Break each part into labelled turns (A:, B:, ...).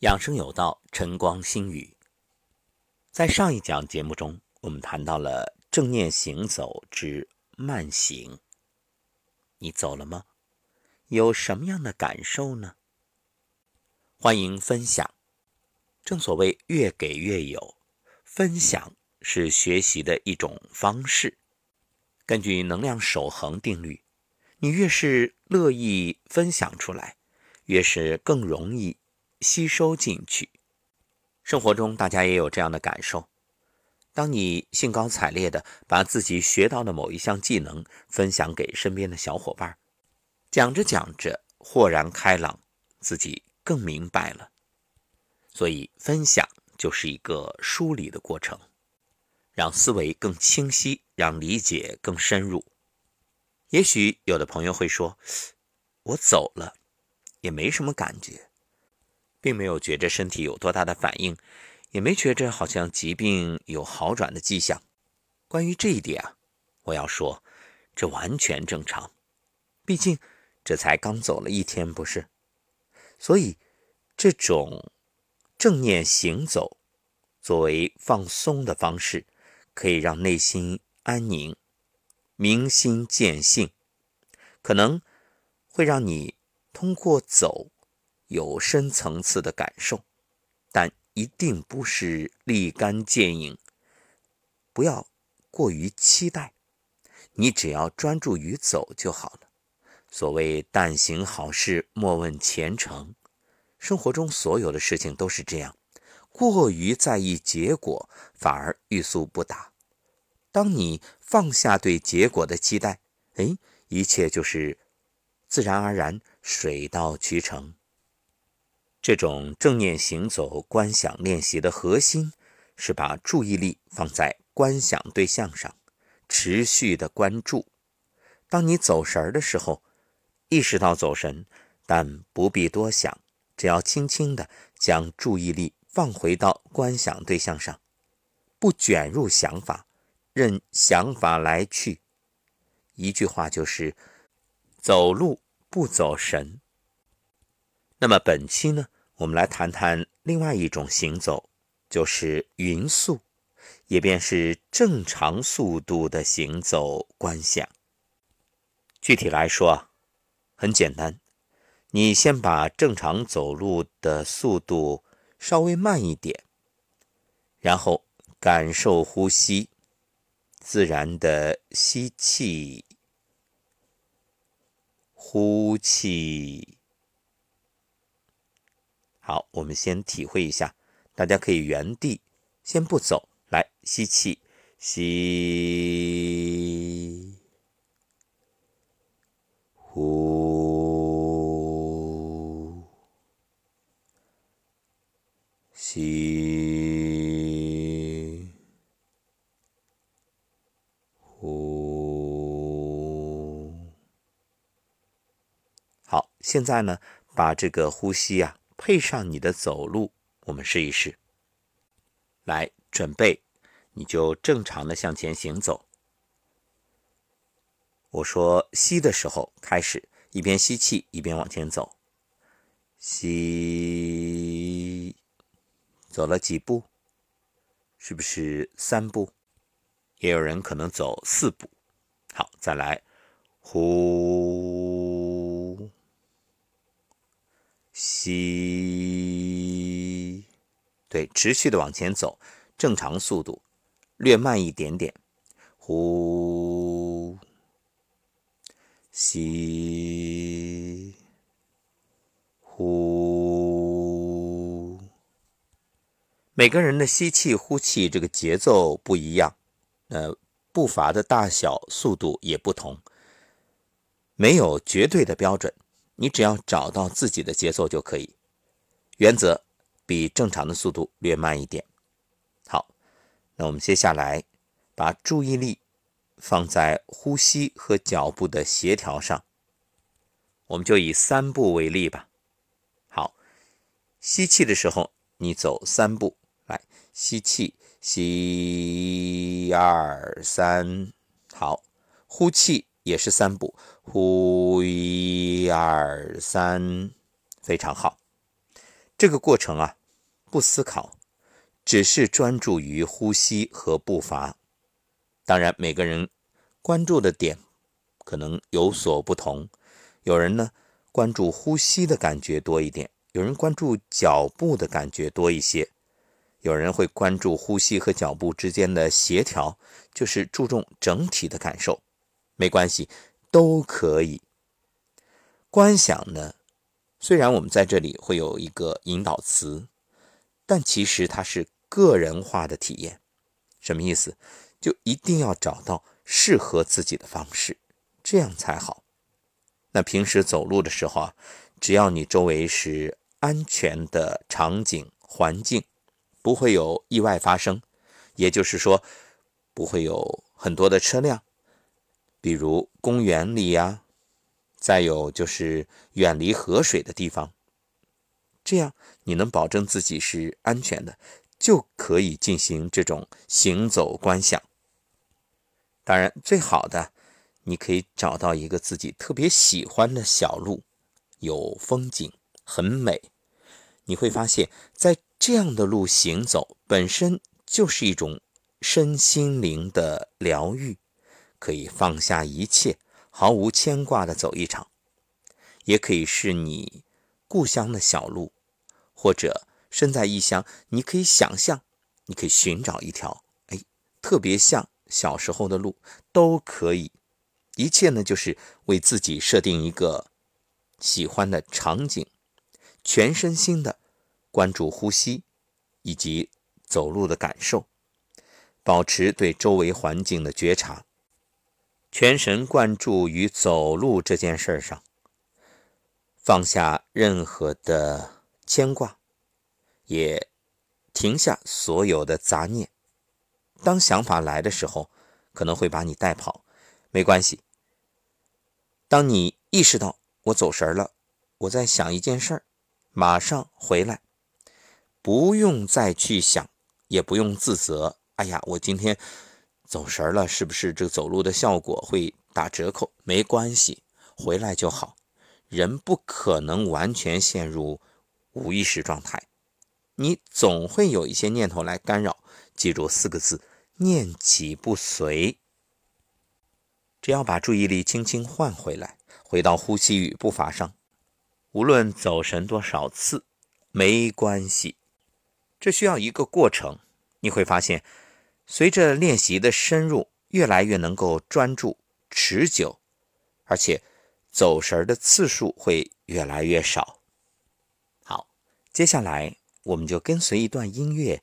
A: 养生有道，晨光心语。在上一讲节目中，我们谈到了正念行走之慢行。你走了吗？有什么样的感受呢？欢迎分享。正所谓越给越有，分享是学习的一种方式。根据能量守恒定律，你越是乐意分享出来，越是更容易。吸收进去。生活中，大家也有这样的感受：当你兴高采烈地把自己学到的某一项技能分享给身边的小伙伴，讲着讲着，豁然开朗，自己更明白了。所以，分享就是一个梳理的过程，让思维更清晰，让理解更深入。也许有的朋友会说：“我走了，也没什么感觉。”并没有觉着身体有多大的反应，也没觉着好像疾病有好转的迹象。关于这一点啊，我要说，这完全正常。毕竟这才刚走了一天，不是？所以这种正念行走，作为放松的方式，可以让内心安宁、明心见性，可能会让你通过走。有深层次的感受，但一定不是立竿见影。不要过于期待，你只要专注于走就好了。所谓“但行好事，莫问前程”，生活中所有的事情都是这样。过于在意结果，反而欲速不达。当你放下对结果的期待，哎，一切就是自然而然，水到渠成。这种正念行走观想练习的核心是把注意力放在观想对象上，持续的关注。当你走神儿的时候，意识到走神，但不必多想，只要轻轻的将注意力放回到观想对象上，不卷入想法，任想法来去。一句话就是：走路不走神。那么本期呢？我们来谈谈另外一种行走，就是匀速，也便是正常速度的行走观想。具体来说，很简单，你先把正常走路的速度稍微慢一点，然后感受呼吸，自然的吸气，呼气。好，我们先体会一下，大家可以原地先不走，来吸气，吸，呼，吸，呼。好，现在呢，把这个呼吸啊。配上你的走路，我们试一试。来，准备，你就正常的向前行走。我说吸的时候开始，一边吸气一边往前走。吸，走了几步？是不是三步？也有人可能走四步。好，再来，呼。吸，对，持续的往前走，正常速度，略慢一点点。呼，吸，呼。每个人的吸气、呼气这个节奏不一样，呃，步伐的大小、速度也不同，没有绝对的标准。你只要找到自己的节奏就可以，原则比正常的速度略慢一点。好，那我们接下来把注意力放在呼吸和脚步的协调上。我们就以三步为例吧。好，吸气的时候你走三步，来吸气，吸二三，好，呼气。也是三步，呼一二三，非常好。这个过程啊，不思考，只是专注于呼吸和步伐。当然，每个人关注的点可能有所不同。有人呢关注呼吸的感觉多一点，有人关注脚步的感觉多一些，有人会关注呼吸和脚步之间的协调，就是注重整体的感受。没关系，都可以。观想呢，虽然我们在这里会有一个引导词，但其实它是个人化的体验。什么意思？就一定要找到适合自己的方式，这样才好。那平时走路的时候啊，只要你周围是安全的场景环境，不会有意外发生，也就是说，不会有很多的车辆，比如公园里呀，再有就是远离河水的地方，这样你能保证自己是安全的，就可以进行这种行走观想。当然，最好的，你可以找到一个自己特别喜欢的小路，有风景，很美。你会发现在这样的路行走本身就是一种身心灵的疗愈，可以放下一切，毫无牵挂的走一场。也可以是你故乡的小路，或者身在异乡，你可以想象，你可以寻找一条，哎，特别像。小时候的路都可以，一切呢就是为自己设定一个喜欢的场景，全身心的关注呼吸以及走路的感受，保持对周围环境的觉察，全神贯注于走路这件事上，放下任何的牵挂，也停下所有的杂念。当想法来的时候，可能会把你带跑，没关系。当你意识到我走神了，我在想一件事儿，马上回来，不用再去想，也不用自责。哎呀，我今天走神了，是不是这个走路的效果会打折扣？没关系，回来就好。人不可能完全陷入无意识状态，你总会有一些念头来干扰。记住四个字：念起不随。只要把注意力轻轻换回来，回到呼吸与步伐上，无论走神多少次，没关系。这需要一个过程，你会发现，随着练习的深入，越来越能够专注、持久，而且走神的次数会越来越少。好，接下来我们就跟随一段音乐。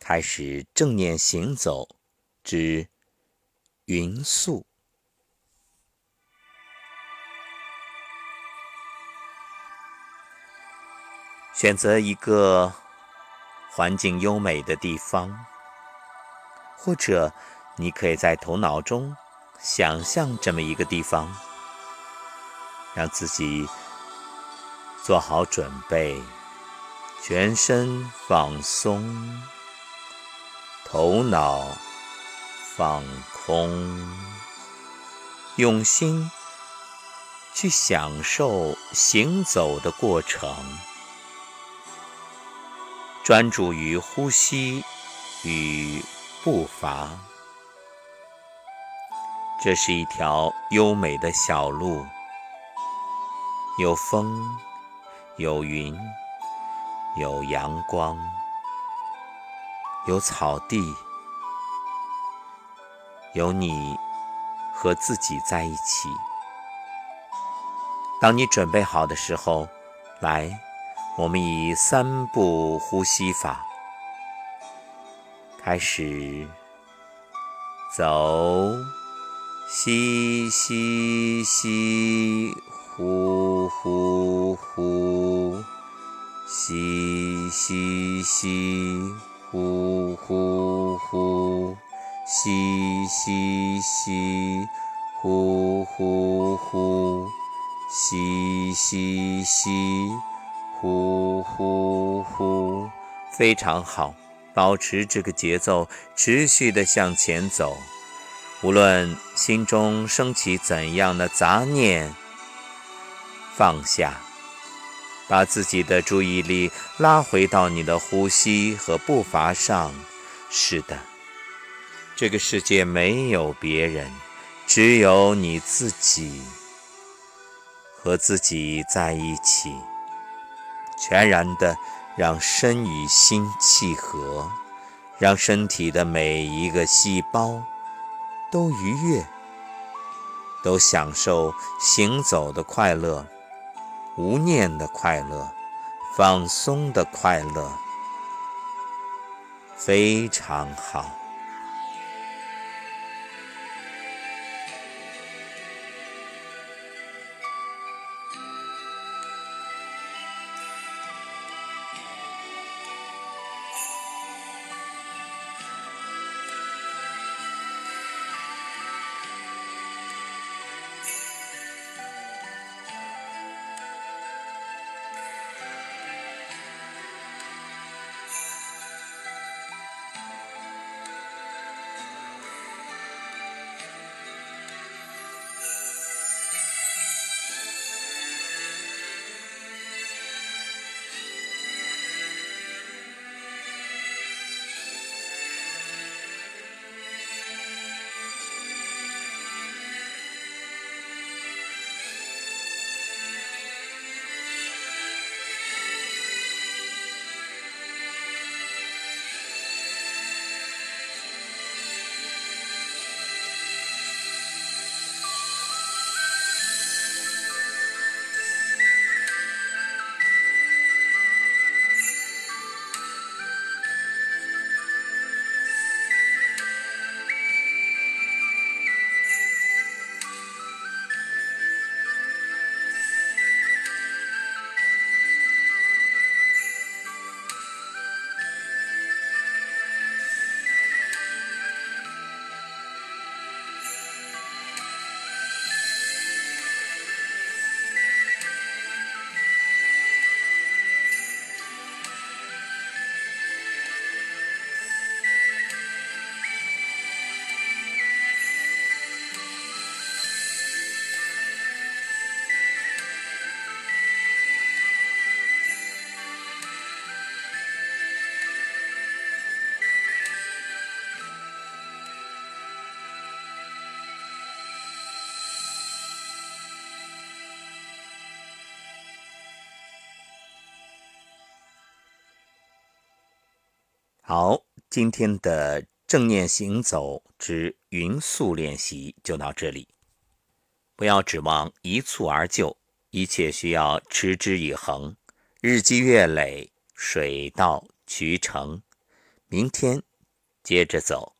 A: 开始正念行走之匀速，选择一个环境优美的地方，或者你可以在头脑中想象这么一个地方，让自己做好准备，全身放松。头脑放空，用心去享受行走的过程，专注于呼吸与步伐。这是一条优美的小路，有风，有云，有阳光。有草地，有你和自己在一起。当你准备好的时候，来，我们以三步呼吸法开始走，吸吸吸，呼呼呼，吸吸吸。呼呼呼，吸吸吸，呼呼呼，吸吸吸，呼呼呼，非常好，保持这个节奏，持续的向前走。无论心中升起怎样的杂念，放下，把自己的注意力拉回到你的呼吸和步伐上。是的，这个世界没有别人，只有你自己。和自己在一起，全然的让身与心契合，让身体的每一个细胞都愉悦，都享受行走的快乐。无念的快乐，放松的快乐，非常好。好，今天的正念行走之匀速练习就到这里。不要指望一蹴而就，一切需要持之以恒，日积月累，水到渠成。明天接着走。